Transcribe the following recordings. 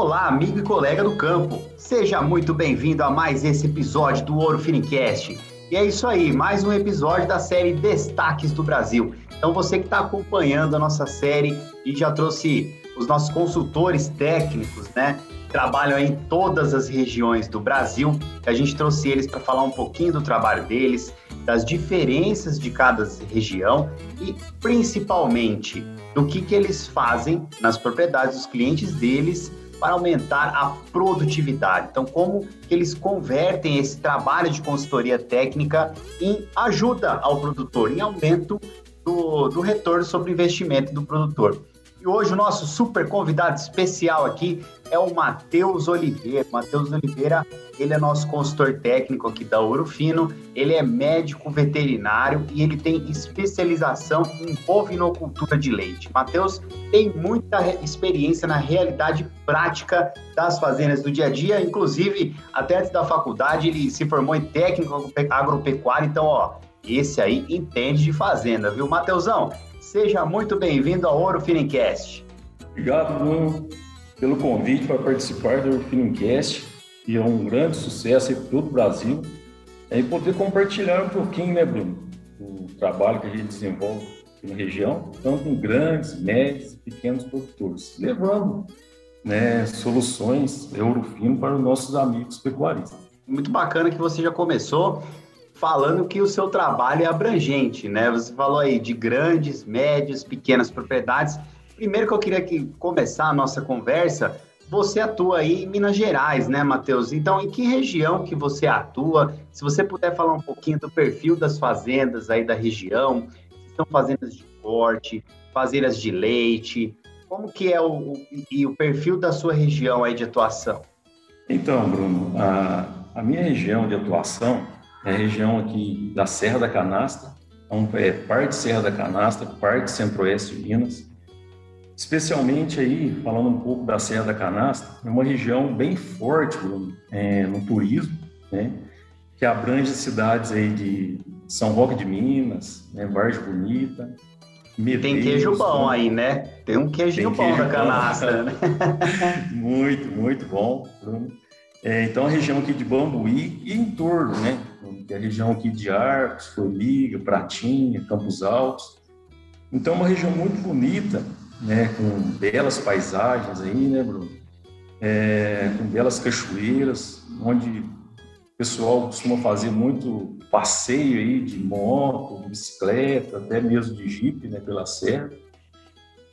Olá, amigo e colega do campo. Seja muito bem-vindo a mais esse episódio do Ouro Finicast. E é isso aí, mais um episódio da série Destaques do Brasil. Então, você que está acompanhando a nossa série e já trouxe os nossos consultores técnicos, né? Trabalham em todas as regiões do Brasil. A gente trouxe eles para falar um pouquinho do trabalho deles, das diferenças de cada região e principalmente do que, que eles fazem nas propriedades dos clientes deles para aumentar a produtividade. Então, como que eles convertem esse trabalho de consultoria técnica em ajuda ao produtor, em aumento do, do retorno sobre o investimento do produtor. E hoje o nosso super convidado especial aqui é o Matheus Oliveira. Matheus Oliveira, ele é nosso consultor técnico aqui da Ouro Fino, ele é médico veterinário e ele tem especialização em bovinocultura de leite. Matheus tem muita experiência na realidade prática das fazendas do dia a dia, inclusive até antes da faculdade ele se formou em técnico agropecuário, então ó, esse aí entende de fazenda, viu, Matheusão? Seja muito bem-vindo ao Ouro Finincast. Obrigado, Bruno, pelo convite para participar do Ouro Finincast, que é um grande sucesso para todo o Brasil. É, e poder compartilhar um pouquinho, né, Bruno, o trabalho que a gente desenvolve na região, tanto em grandes, médios e pequenos produtores, levando né, soluções Ouro Fino para os nossos amigos pecuaristas. Muito bacana que você já começou falando que o seu trabalho é abrangente, né? Você falou aí de grandes, médias, pequenas propriedades. Primeiro que eu queria que começar a nossa conversa, você atua aí em Minas Gerais, né, Matheus? Então, em que região que você atua? Se você puder falar um pouquinho do perfil das fazendas aí da região, se são fazendas de corte, fazendas de leite, como que é o, o, e o perfil da sua região aí de atuação? Então, Bruno, a, a minha região de atuação a região aqui da Serra da Canastra, então, é parte Serra da Canastra, parte Centro-Oeste de Minas. Especialmente aí, falando um pouco da Serra da Canastra, é uma região bem forte Bruno, é, no turismo, né? que abrange cidades aí de São Roque de Minas, né? Vargem Bonita, Medeiros, Tem queijo bom aí, né? Tem um queijinho Tem queijo bom da canastra, né? muito, muito bom, Bruno. É, então, a região aqui de Bambuí e em torno, né? É a região aqui de Arcos, Formiga, Pratinha, Campos Altos. Então, uma região muito bonita, né? Com belas paisagens aí, né, Bruno? É, com belas cachoeiras, onde o pessoal costuma fazer muito passeio aí de moto, de bicicleta, até mesmo de jipe, né, pela serra.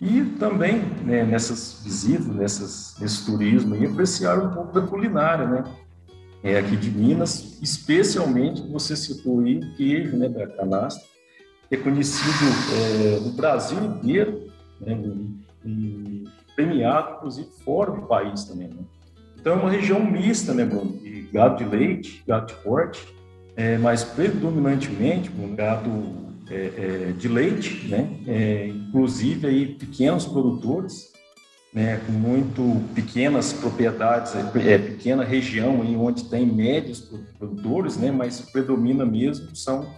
E também, né, nessas visitas, nessas, nesse turismo, e apreciar um pouco da culinária, né? É aqui de Minas, especialmente, você citou aí, o queijo né, da canastra, que é conhecido é, no Brasil inteiro, né, e premiado, inclusive, fora do país também, né? Então, é uma região mista, né, Bruno? De gado de leite, gado de corte, é, mas predominantemente, um gado é, é, de leite, né? É, inclusive aí pequenos produtores, né? com muito pequenas propriedades, é, pequena região em onde tem médios produtores, né? mas predomina mesmo são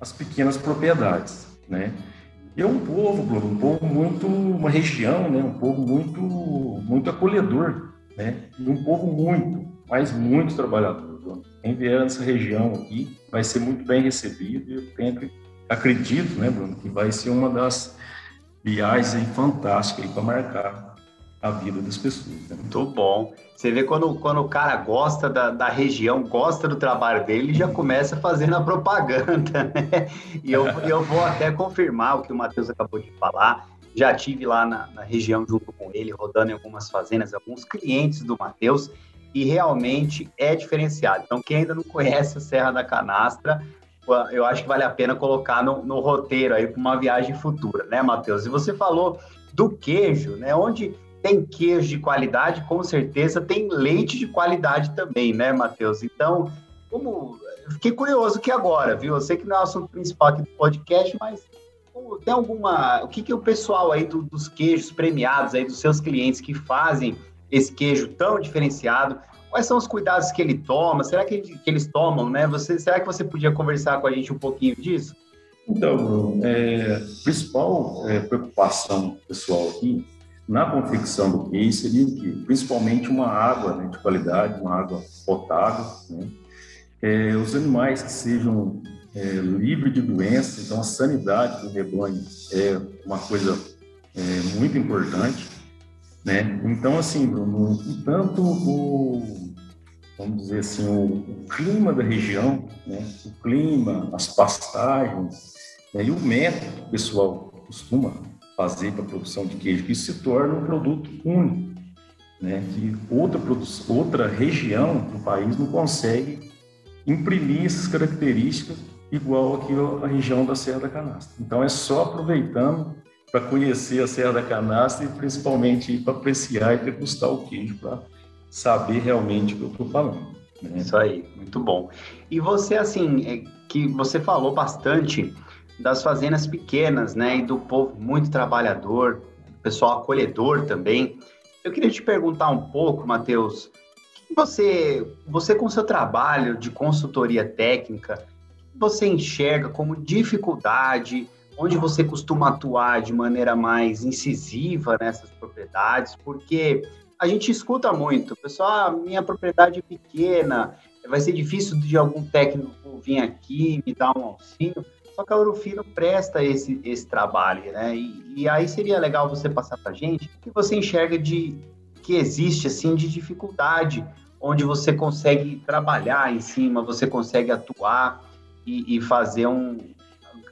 as pequenas propriedades, né? E é um povo, Bruno, um povo muito, uma região, né? Um povo muito, muito acolhedor, né? E um povo muito, mas muito trabalhador, Bruno. Quem vier nessa região aqui vai ser muito bem recebido e eu tenho acredito, né, Bruno, que vai ser uma das viagens fantásticas para marcar a vida das pessoas. Né? Muito bom. Você vê quando, quando o cara gosta da, da região, gosta do trabalho dele, ele já começa fazendo a propaganda, né? E eu, eu vou até confirmar o que o Matheus acabou de falar. Já tive lá na, na região junto com ele, rodando em algumas fazendas, alguns clientes do Matheus, e realmente é diferenciado. Então, quem ainda não conhece a Serra da Canastra, eu acho que vale a pena colocar no, no roteiro aí para uma viagem futura, né, Matheus? E você falou do queijo, né? Onde tem queijo de qualidade, com certeza tem leite de qualidade também, né, Matheus? Então, como fiquei curioso que agora, viu? Eu sei que não é o assunto principal aqui do podcast, mas tem alguma. O que, que o pessoal aí do, dos queijos premiados aí, dos seus clientes que fazem esse queijo tão diferenciado, Quais são os cuidados que ele toma? Será que, que eles tomam, né? Você, será que você podia conversar com a gente um pouquinho disso? Então, Bruno, é, principal é, preocupação pessoal aqui na confecção do queijo seria que, principalmente uma água né, de qualidade, uma água potável, né? é, os animais que sejam é, livres de doenças, então a sanidade do rebanho é uma coisa é, muito importante, né? Então, assim, Bruno, tanto o, vamos dizer assim, o, clima da região, né? o clima, as pastagens, né? e o método que o pessoal costuma fazer para a produção de queijo, que se torna um produto único, né? que outra, outra região do país não consegue imprimir essas características igual aqui a região da Serra da Canastra. Então é só aproveitando para conhecer a Serra da Canastra e principalmente para apreciar e degustar o queijo, para saber realmente o que eu estou falando. Né? Isso aí, muito bom. E você, assim, é, que você falou bastante das fazendas pequenas, né, e do povo muito trabalhador, pessoal acolhedor também. Eu queria te perguntar um pouco, Matheus, você, você com seu trabalho de consultoria técnica, você enxerga como dificuldade, onde você costuma atuar de maneira mais incisiva nessas propriedades, porque a gente escuta muito, pessoal, ah, minha propriedade é pequena, vai ser difícil de algum técnico vir aqui me dar um auxílio, só que a Urufino presta esse, esse trabalho, né? E, e aí seria legal você passar para gente o que você enxerga de que existe assim de dificuldade, onde você consegue trabalhar em cima, você consegue atuar e, e fazer um,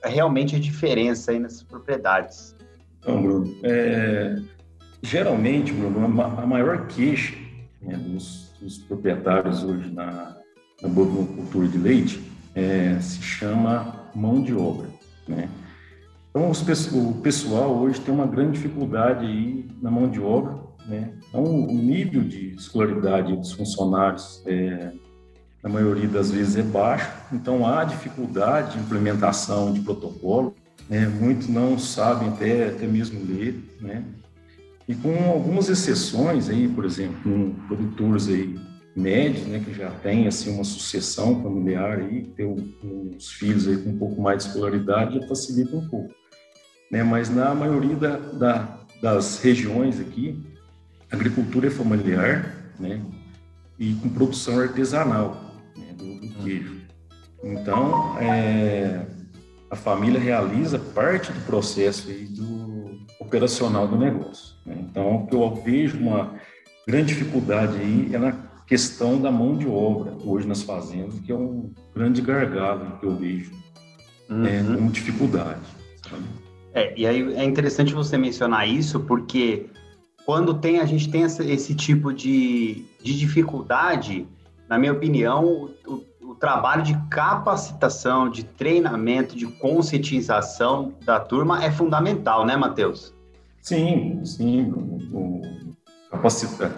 realmente a diferença aí nessas propriedades. Então, Bruno, é, geralmente, Bruno, a maior queixa né, dos, dos, proprietários hoje na, na bovinocultura de leite é, se chama mão de obra, né? Então, os, o pessoal hoje tem uma grande dificuldade aí na mão de obra, né? Então, o nível de escolaridade dos funcionários é, na maioria das vezes é baixo, então há dificuldade de implementação de protocolo, né? muitos não sabem até, até mesmo ler, né? E com algumas exceções aí, por exemplo, com produtores aí médios, né, que já tem assim uma sucessão familiar aí, ter uns filhos aí com um pouco mais de escolaridade já facilita um pouco, né? Mas na maioria da, da, das regiões aqui, a agricultura é familiar, né? E com produção artesanal do queijo. Então, é, a família realiza parte do processo do operacional do negócio. Né? Então, o que eu vejo uma grande dificuldade aí é na questão da mão de obra hoje nas fazendas, que é um grande gargalo que eu vejo uhum. é, com dificuldade. Sabe? É, e aí é interessante você mencionar isso, porque quando tem a gente tem esse, esse tipo de, de dificuldade, na minha opinião, o, o trabalho de capacitação, de treinamento, de conscientização da turma é fundamental, né, Matheus? Sim, sim. O, o,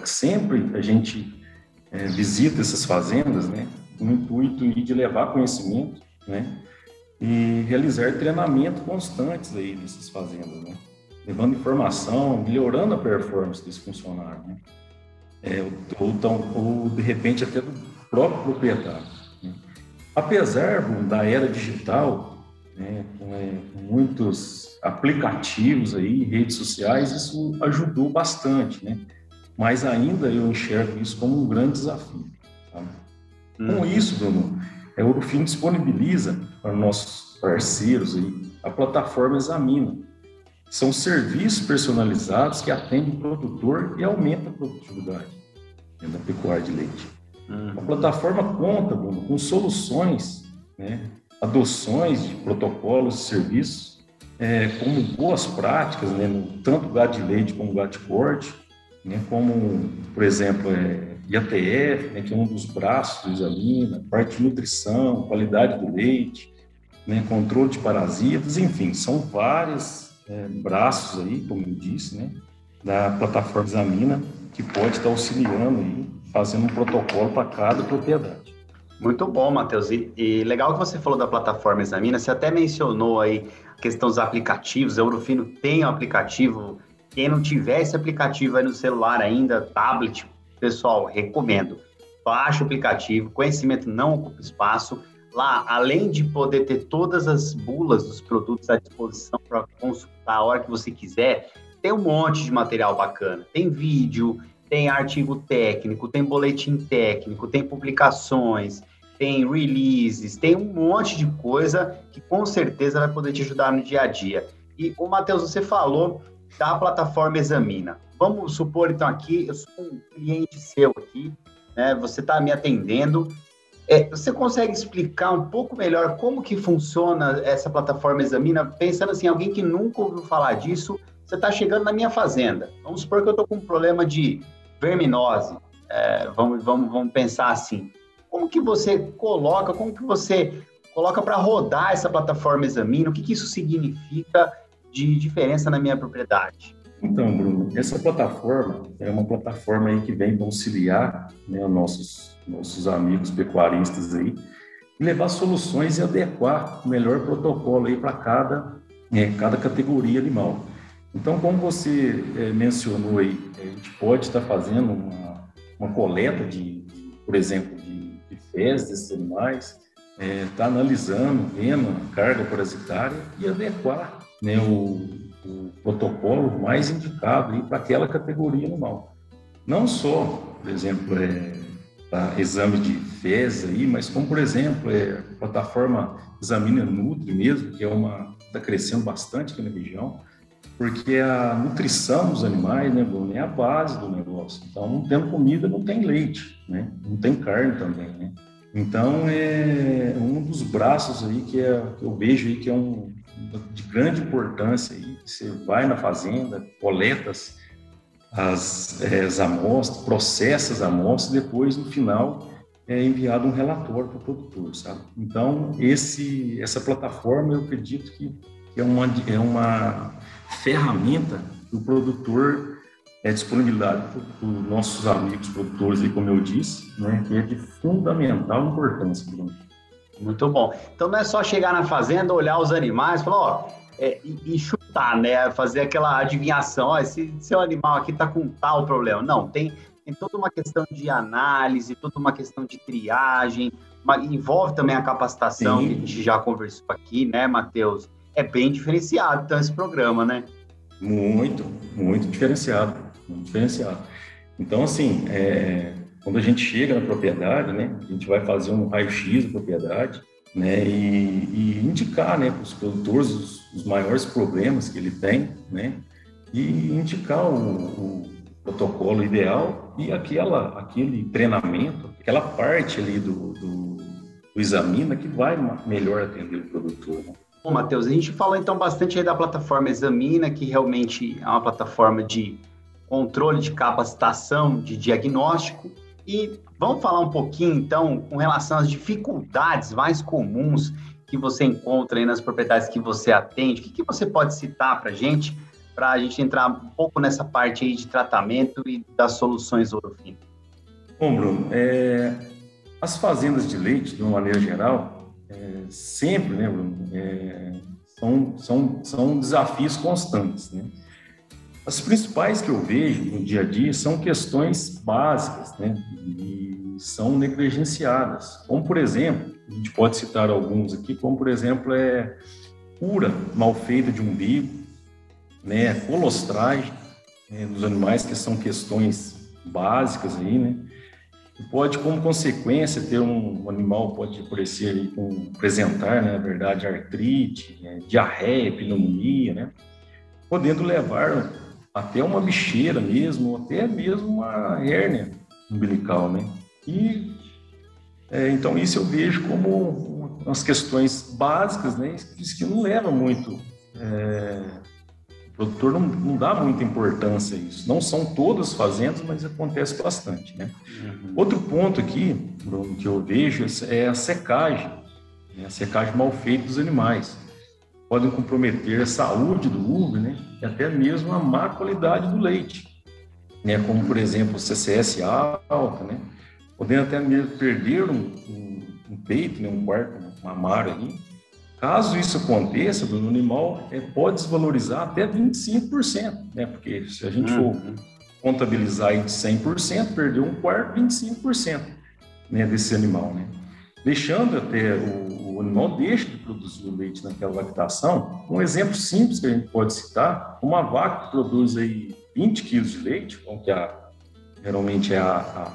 sempre a gente é, visita essas fazendas, né, com o intuito de levar conhecimento, né, e realizar treinamento constantes aí nessas fazendas, né, levando informação, melhorando a performance desse funcionário, né, é, ou, ou, ou de repente até do próprio proprietário. Apesar da era digital, né, com, muitos aplicativos aí, redes sociais, isso ajudou bastante, né? Mas ainda eu enxergo isso como um grande desafio. Sabe? Com uhum. isso, Bruno, é, o Urufim disponibiliza para nossos parceiros aí a plataforma Examina. São serviços personalizados que atendem o produtor e aumentam a produtividade da pecuária de leite. Uhum. A plataforma conta Bruno, com soluções, né, adoções de protocolos e serviços, é, como boas práticas, né, no, tanto gado de leite como gado de corte, né, como, por exemplo, é, IATF, né, que é um dos braços do Examina, parte de nutrição, qualidade do leite, né, controle de parasitas, enfim, são vários é, braços aí, como eu disse, né, da plataforma Examina, que pode estar auxiliando aí fazendo um protocolo para cada propriedade. Muito bom, Matheus. E, e, legal que você falou da plataforma Examina. Você até mencionou aí a questão dos aplicativos. A Eurofino tem um aplicativo. Quem não tiver esse aplicativo aí no celular ainda, tablet, pessoal, recomendo. Baixe o aplicativo. Conhecimento não ocupa espaço. Lá, além de poder ter todas as bulas dos produtos à disposição para consultar a hora que você quiser, tem um monte de material bacana. Tem vídeo, tem artigo técnico, tem boletim técnico, tem publicações, tem releases, tem um monte de coisa que com certeza vai poder te ajudar no dia a dia. E o Matheus, você falou da plataforma Examina. Vamos supor então aqui, eu sou um cliente seu aqui, né? Você está me atendendo. É, você consegue explicar um pouco melhor como que funciona essa plataforma Examina, pensando assim, alguém que nunca ouviu falar disso, você está chegando na minha fazenda. Vamos supor que eu estou com um problema de verminose. É, vamos, vamos, vamos pensar assim. Como que você coloca, como que você coloca para rodar essa plataforma Examina? O que, que isso significa de diferença na minha propriedade? Então, Bruno, essa plataforma é uma plataforma aí que vem para auxiliar né, nossos, nossos amigos pecuaristas aí e levar soluções e adequar o melhor protocolo aí para cada, é, cada categoria animal. Então, como você é, mencionou aí, a gente pode estar fazendo uma, uma coleta de, por exemplo, de, de fezes desses animais, está é, tá analisando, vendo a carga parasitária e adequar né, o, o protocolo mais indicado para aquela categoria animal. Não só, por exemplo, é, exame de fezes aí, mas como, por exemplo, é, a plataforma Examina Nutri mesmo, que é uma está crescendo bastante aqui na região, porque a nutrição dos animais, né, Bruno, é a base do negócio. Então, não tendo comida, não tem leite, né? Não tem carne também, né? Então, é um dos braços aí que, é, que eu vejo aí que é um de grande importância aí. Você vai na fazenda, coleta as, as, é, as amostras, processa as amostras, depois, no final, é enviado um relatório para o produtor, sabe? Então, esse, essa plataforma, eu acredito que é uma, é uma ferramenta que o produtor é disponibilidade para os nossos amigos produtores, e como eu disse, né, que é de fundamental importância. Muito bom. Então não é só chegar na fazenda, olhar os animais, falar, ó, é, e, e, chutar, né? Fazer aquela adivinhação, ó, esse seu animal aqui está com tal problema. Não, tem, tem toda uma questão de análise, toda uma questão de triagem, uma, envolve também a capacitação Sim. que a gente já conversou aqui, né, Matheus? É bem diferenciado, então, esse programa, né? Muito, muito diferenciado, muito diferenciado. Então, assim, é, quando a gente chega na propriedade, né, a gente vai fazer um raio-x da propriedade, né, e, e indicar, né, para os produtores os, os, maiores problemas que ele tem, né, e indicar o, o protocolo ideal e aquela, aquele treinamento, aquela parte ali do, do, do examina que vai melhor atender o produtor. Né? Bom, Matheus, a gente falou então bastante aí da plataforma Examina, que realmente é uma plataforma de controle de capacitação, de diagnóstico, e vamos falar um pouquinho, então, com relação às dificuldades mais comuns que você encontra aí nas propriedades que você atende. O que, que você pode citar para a gente, para a gente entrar um pouco nessa parte aí de tratamento e das soluções Orofino? Bom, Bruno, é, as fazendas de leite, de uma maneira geral, é, sempre, né, Bruno, é, são, são, são desafios constantes, né? As principais que eu vejo no dia a dia são questões básicas, né? E são negligenciadas. Como, por exemplo, a gente pode citar alguns aqui, como, por exemplo, é cura mal feita de umbigo, né? Colostragem né? dos animais, que são questões básicas aí, né? Pode, como consequência, ter um, um animal pode aparecer com, apresentar, né, na verdade, artrite, né? diarreia, pneumonia, né? Podendo levar até uma bicheira mesmo, até mesmo uma hérnia umbilical, né? E é, então isso eu vejo como umas questões básicas, né? Isso que não leva muito, é, o produtor não, não, dá muita importância a isso. Não são todas fazendas, mas acontece bastante, né? Uhum. Outro ponto aqui, que eu vejo é a secagem, né? a secagem mal feita dos animais podem comprometer a saúde do uve, né? E até mesmo a má qualidade do leite, né? Como, por exemplo, CCS alta, né? Podendo até mesmo perder um, um, um peito, né? um quarto mamário aí. Caso isso aconteça, o animal é, pode desvalorizar até 25%, né? Porque se a gente for uhum. contabilizar aí de 100%, perdeu um quarto, 25% né? desse animal, né? Deixando até o, o animal deixa de produzir o leite naquela lactação, um exemplo simples que a gente pode citar, uma vaca que produz aí 20 quilos de leite, que é a, geralmente é a,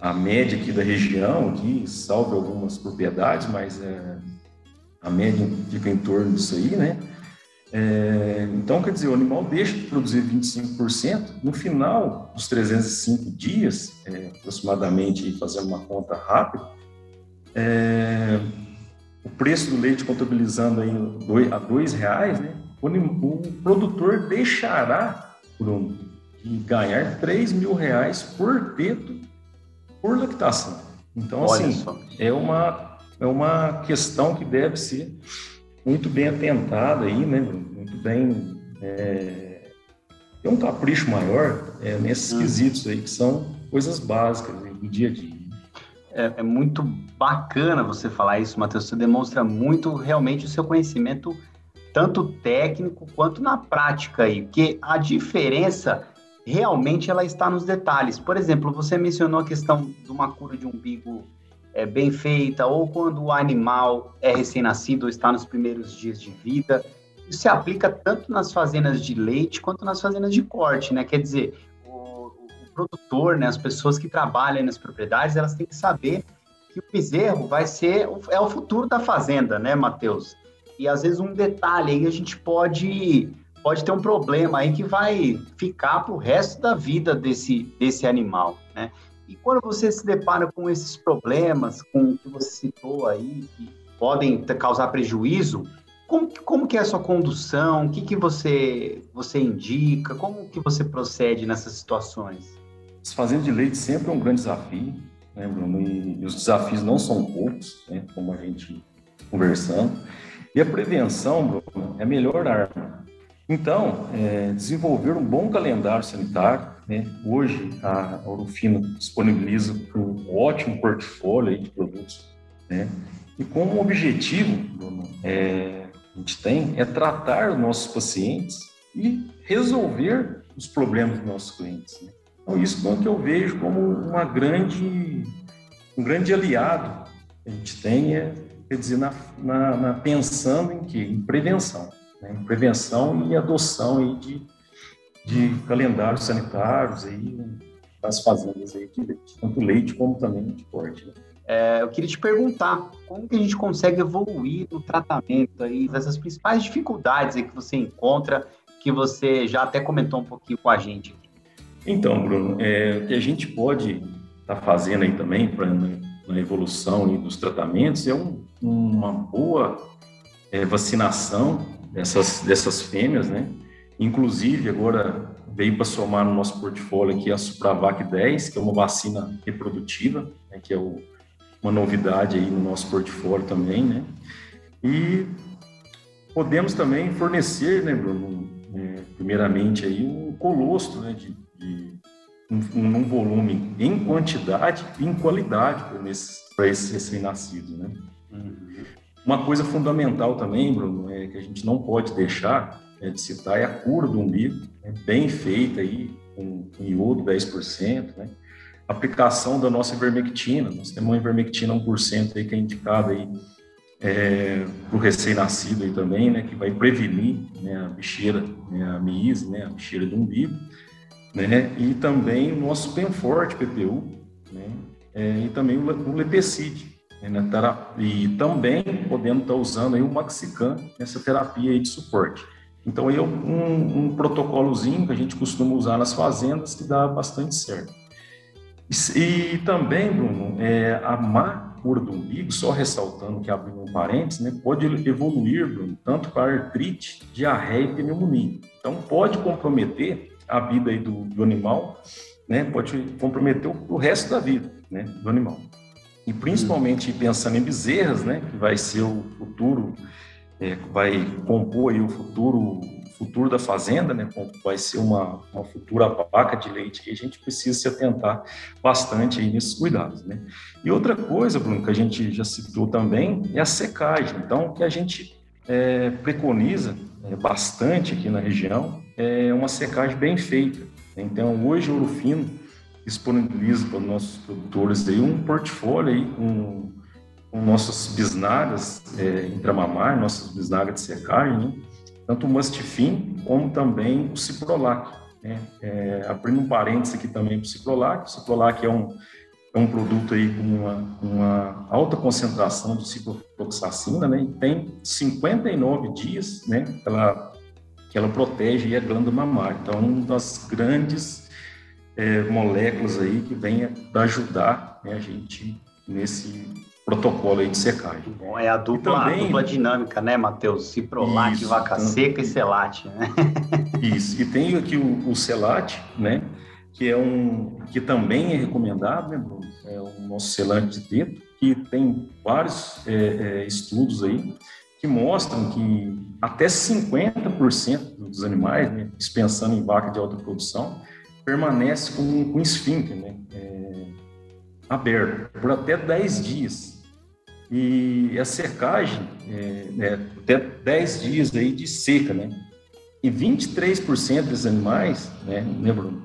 a, a, média aqui da região, aqui, salve algumas propriedades, mas é, a média fica em torno disso aí, né? É, então, quer dizer, o animal deixa de produzir 25%, no final dos 305 dias, é, aproximadamente, fazendo uma conta rápida, é, o preço do leite contabilizando aí a dois reais, né, o, produtor deixará, Bruno, de ganhar 3 mil reais por teto por lactação. Então, Olha assim, só. é uma, é uma questão que deve ser muito bem atentada aí, né, muito bem... É, tem um capricho maior é, nesses hum. quesitos aí, que são coisas básicas do dia a dia é, é, muito bacana você falar isso, Matheus. Você demonstra muito realmente o seu conhecimento, tanto técnico quanto na prática aí, porque a diferença realmente ela está nos detalhes. Por exemplo, você mencionou a questão de uma cura de umbigo é, bem feita, ou quando o animal é recém-nascido ou está nos primeiros dias de vida. Isso se aplica tanto nas fazendas de leite quanto nas fazendas de corte, né? Quer dizer, produtor, né, as pessoas que trabalham nas propriedades, elas têm que saber que o bezerro vai ser é o futuro da fazenda, né, Matheus? E às vezes um detalhe aí a gente pode pode ter um problema aí que vai ficar para o resto da vida desse desse animal, né? E quando você se depara com esses problemas, com o que você citou aí, que podem causar prejuízo, como, como que é a sua condução? O que, que você, você indica? Como que você procede nessas situações? Fazendas de leite sempre é um grande desafio, né, Bruno? E os desafios não são poucos, né, como a gente conversando. E a prevenção, Bruno, é a melhor arma. Então, é, desenvolver um bom calendário sanitário. Né? Hoje, a Orofino disponibiliza um ótimo portfólio de produtos. Né? E como objetivo, Bruno, é, a gente tem é tratar os nossos pacientes e resolver os problemas dos nossos clientes. Né? Então, isso é que eu vejo como uma grande, um grande aliado que a gente tem, é, quer dizer, na, na, na pensando em quê? Em prevenção. Né? Em prevenção e adoção aí de, de calendários sanitários aí, das fazendas aí de leite, tanto leite como também de corte. Né? É, eu queria te perguntar, como que a gente consegue evoluir no tratamento aí, dessas principais dificuldades que você encontra, que você já até comentou um pouquinho com a gente aqui? Então, Bruno, é, o que a gente pode estar tá fazendo aí também para na evolução dos tratamentos é um, uma boa é, vacinação dessas, dessas fêmeas, né? Inclusive, agora veio para somar no nosso portfólio aqui a Supravac 10, que é uma vacina reprodutiva, né? que é o, uma novidade aí no nosso portfólio também, né? E podemos também fornecer, né, Bruno, é, primeiramente aí um colostro, né, de de um, um volume em quantidade e em qualidade para esses recém-nascidos, né? Uhum. Uma coisa fundamental também, Bruno, é que a gente não pode deixar é, de citar é a cura do umbigo, né? bem feita aí, com, com iodo 10%, né? Aplicação da nossa ivermectina, nós temos uma ivermectina 1% aí que é indicada aí é, para o recém-nascido aí também, né? Que vai prevenir né, a bicheira, né, a miíse, né? A bicheira do umbigo né? E também o nosso Penforte PPU, né? É, e também o, o Lepecid, né? E também podendo estar usando aí o Maxican nessa terapia aí de suporte. Então, aí é um, um protocolozinho que a gente costuma usar nas fazendas que dá bastante certo. E, e também, Bruno, é, a má cura do umbigo, só ressaltando que abrindo um parênteses, né, pode evoluir, Bruno, tanto para artrite, diarreia e pneumonia. Então, pode comprometer a vida aí do, do animal, né, pode comprometer o, o, resto da vida né, do animal. E principalmente pensando em bezerras, né, que vai ser o futuro, é, vai compor aí o futuro futuro da fazenda, né, vai ser uma, uma futura vaca de leite que a gente precisa se atentar bastante aí nesses cuidados, né. E outra coisa, Bruno, que a gente já citou também, é a secagem. Então, que a gente é, preconiza é, bastante aqui na região é uma secagem bem feita. Então, hoje o Ouro Fino disponibiliza para os nossos produtores aí um portfólio aí com, com nossas bisnagas é, intramamar, nossas bisnagas de secagem, né? Tanto o Mastifin como também o Ciprolac. Né? É, abrindo um parênteses aqui também para o Ciprolac, o Ciprolac é um, é um produto aí com uma, uma alta concentração de ciprofloxacina, né? E tem 59 dias, né? Ela, que ela protege a glândula mamária. Então, é uma das grandes é, moléculas aí que vem para ajudar né, a gente nesse protocolo aí de secagem. Bom, é a dupla, também, a dupla dinâmica, né, Matheus? Ciprolac, isso, vaca então, seca e selate, né? Isso, e tem aqui o, o selate, né, que é um, que também é recomendado, né, Bruno? É o nosso selante de dedo, que tem vários é, é, estudos aí que mostram que até 50% dos animais, né, dispensando em vaca de alta produção, permanece com, com esfíncter, né, é, aberto por até 10 dias. E a secagem, é, é, até 10 dias aí de seca, né? E 23% dos animais, né, né Bruno,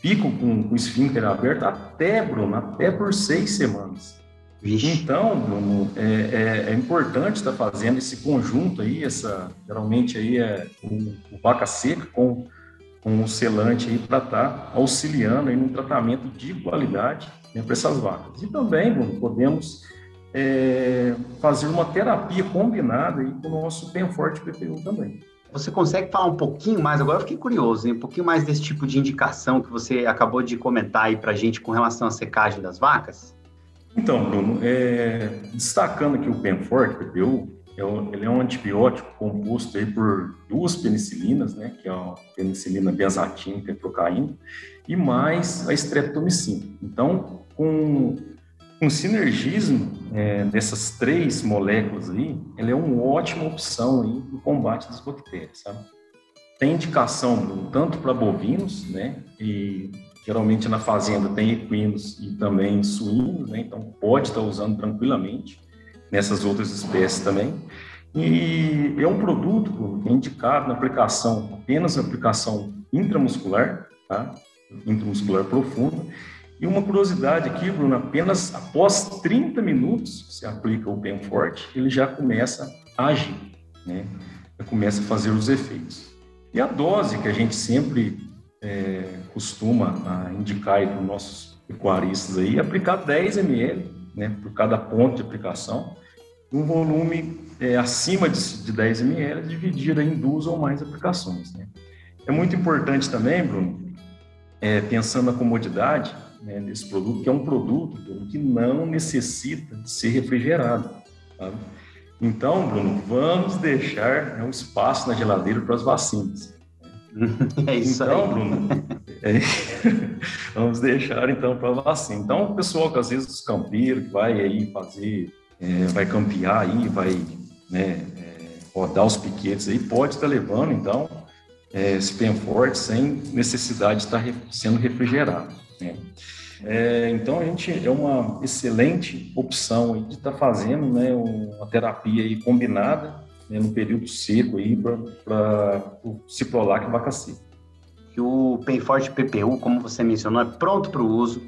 ficam com, com o esfíncter aberto até, Bruno, até por seis semanas. Vixe. Então, Bruno, é, é, é, importante estar fazendo esse conjunto aí, essa, geralmente aí é o, o vaca seca com, com o selante aí para estar tá auxiliando aí no tratamento de qualidade né, para essas vacas. E também, Bruno, podemos é, fazer uma terapia combinada aí com o nosso bem forte PPU também. Você consegue falar um pouquinho mais? Agora eu fiquei curioso, hein? um pouquinho mais desse tipo de indicação que você acabou de comentar aí para a gente com relação à secagem das vacas? Então, Bruno, é, destacando aqui o Benfort, PPU, é ele é um antibiótico composto aí por duas penicilinas, né, que é a penicilina benzatina e tetrocaína, e mais a streptomicina. Então, com um sinergismo é, dessas três moléculas aí, ela é uma ótima opção aí no combate das bactérias, sabe? Tem indicação tanto para bovinos, né? E geralmente na fazenda tem equinos e também suínos, né? Então pode estar usando tranquilamente nessas outras espécies também. E é um produto é indicado na aplicação, apenas na aplicação intramuscular, tá? Intramuscular profunda e uma curiosidade aqui, Bruno, apenas após 30 minutos você aplica o bem forte, ele já começa a agir, né? Já começa a fazer os efeitos. E a dose que a gente sempre é, costuma indicar para os nossos pecuaristas aí, é aplicar 10 ml, né, por cada ponto de aplicação, um volume é, acima de, de 10 ml, dividir em duas ou mais aplicações, né? É muito importante também, Bruno, é, pensando na comodidade, né, desse produto, que é um produto que não necessita de ser refrigerado. Então, Bruno, vamos deixar né, um espaço na geladeira para as vacinas. É isso então, aí. Bruno, é, vamos deixar então para a vacina. Então, o pessoal que às vezes os campeiros que vai aí fazer, é, vai campear aí, vai né, é, rodar os piquetes aí, pode estar levando então é, esse forte sem necessidade de estar sendo refrigerado. Né? É, então a gente é uma excelente opção de estar tá fazendo né, uma terapia aí combinada né, no período seco para o ciprolac e vaca seca. O Penforte PPU, como você mencionou, é pronto para o uso,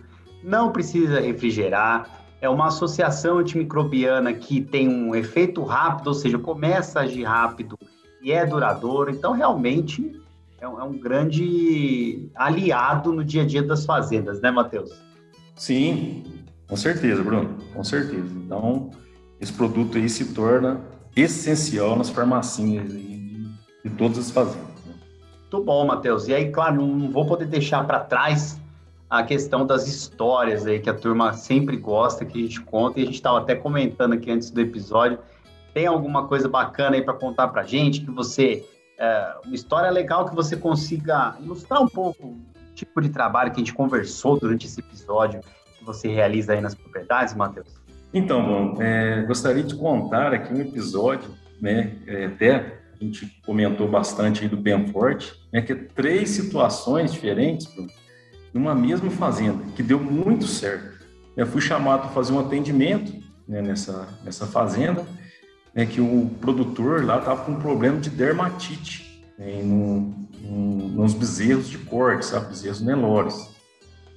não precisa refrigerar, é uma associação antimicrobiana que tem um efeito rápido, ou seja, começa a agir rápido e é duradouro, então realmente é um, é um grande aliado no dia a dia das fazendas, né, Matheus? Sim, com certeza, Bruno, com certeza. Então, esse produto aí se torna essencial nas farmacinhas de, de todas as fazendas. Né? Muito bom, Matheus. E aí, claro, não vou poder deixar para trás a questão das histórias aí que a turma sempre gosta que a gente conta e a gente estava até comentando aqui antes do episódio. Tem alguma coisa bacana aí para contar para gente que você é, uma história legal que você consiga ilustrar um pouco o tipo de trabalho que a gente conversou durante esse episódio que você realiza aí nas propriedades, Matheus? Então, bom, é, gostaria de contar aqui um episódio, né, é, até a gente comentou bastante aí do Benfort, né, que é três situações diferentes, numa mesma fazenda, que deu muito certo. Eu fui chamado para fazer um atendimento né, nessa, nessa fazenda, né, que o produtor lá estava com um problema de dermatite né, no, no, nos bezerros de corte, sabe, bezerros Nelores.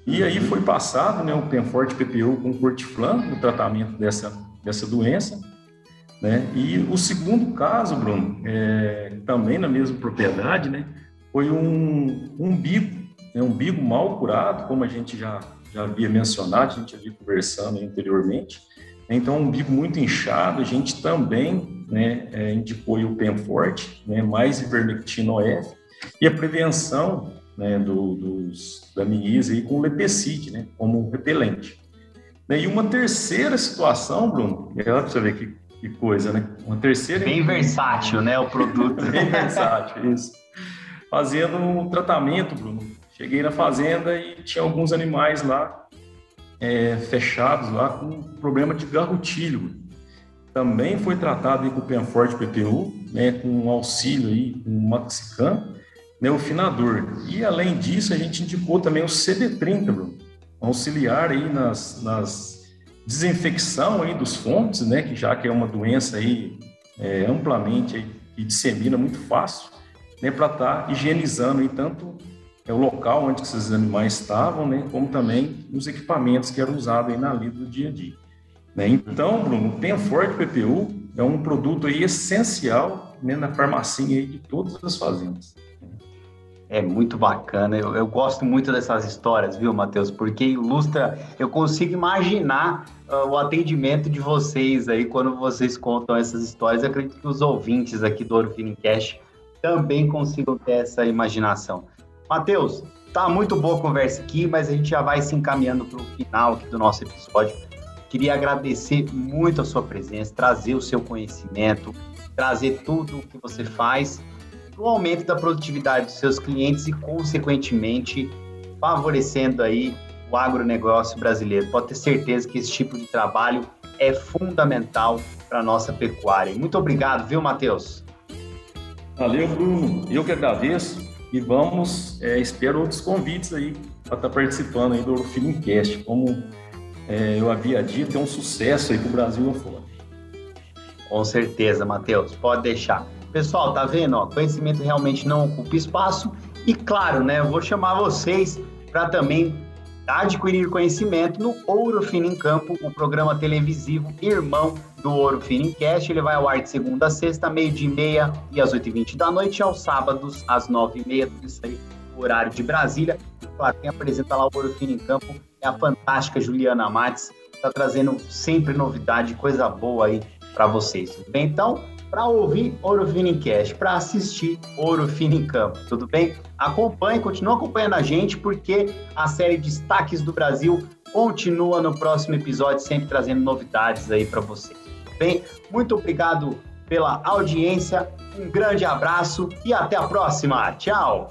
E aí foi passado né, o Penforte PPU com Cortiflan no tratamento dessa, dessa doença. Né? E o segundo caso, Bruno, é, também na mesma propriedade, né? foi um, um umbigo, né? um umbigo mal curado, como a gente já, já havia mencionado, a gente havia conversando anteriormente. Então, um umbigo muito inchado, a gente também né, é, indicou o Penforte, né, mais ivermectina OF, e a prevenção né, do, dos, da miíase aí com lepecide, né, como repelente. E uma terceira situação, Bruno, é para você ver que, que, coisa, né? Uma terceira. Bem versátil, né? O produto. Bem versátil, isso. Fazendo um tratamento, Bruno. Cheguei na fazenda e tinha alguns animais lá é, fechados lá com problema de garrotilho. Também foi tratado aí com o Penforte PPU, né, com auxílio aí, com o Maxicam, né, o finador. E além disso, a gente indicou também o CD30, Bruno, auxiliar aí nas, nas desinfecção aí dos fontes, né, que já que é uma doença aí é, amplamente aí, e dissemina muito fácil, né, para estar tá higienizando aí tanto é o local onde esses animais estavam, né, como também os equipamentos que eram usados aí na lida do dia a dia. Né? Então, Bruno, o Penforte PPU é um produto aí essencial né, na farmacinha aí de todas as fazendas. É muito bacana, eu, eu gosto muito dessas histórias, viu, Matheus? Porque ilustra, eu consigo imaginar uh, o atendimento de vocês aí quando vocês contam essas histórias. Eu acredito que os ouvintes aqui do Ouro Cash também consigam ter essa imaginação. Matheus, tá muito boa a conversa aqui, mas a gente já vai se encaminhando para o final do nosso episódio. Queria agradecer muito a sua presença, trazer o seu conhecimento, trazer tudo o que você faz para o aumento da produtividade dos seus clientes e, consequentemente, favorecendo aí o agronegócio brasileiro. Pode ter certeza que esse tipo de trabalho é fundamental para a nossa pecuária. Muito obrigado, viu, Matheus? Valeu, Bruno. Eu que agradeço e vamos, é, espero outros convites aí para estar tá participando aí do Filmcast. Como é, eu havia dito, é um sucesso aí para o Brasil afora. Com certeza, Matheus, pode deixar. Pessoal, tá vendo? Ó, conhecimento realmente não ocupa espaço. E claro, né, eu vou chamar vocês para também adquirir conhecimento no Ouro Fino em Campo, o programa televisivo irmão do Ouro Fino Cast. Ele vai ao ar de segunda a sexta, meio-dia e meia e às oito e vinte da noite, aos sábados, às nove e meia, tudo isso aí, horário de Brasília. E, claro, quem apresenta lá o Ouro Fino em Campo é a fantástica Juliana Mates, está trazendo sempre novidade, coisa boa aí para vocês. Tudo bem? Então, para ouvir Ouro Fino em Cast, para assistir Ouro Fino em Campo, tudo bem? Acompanhe, continue acompanhando a gente, porque a série Destaques do Brasil continua no próximo episódio, sempre trazendo novidades aí para vocês. Tudo bem? Muito obrigado pela audiência, um grande abraço e até a próxima. Tchau!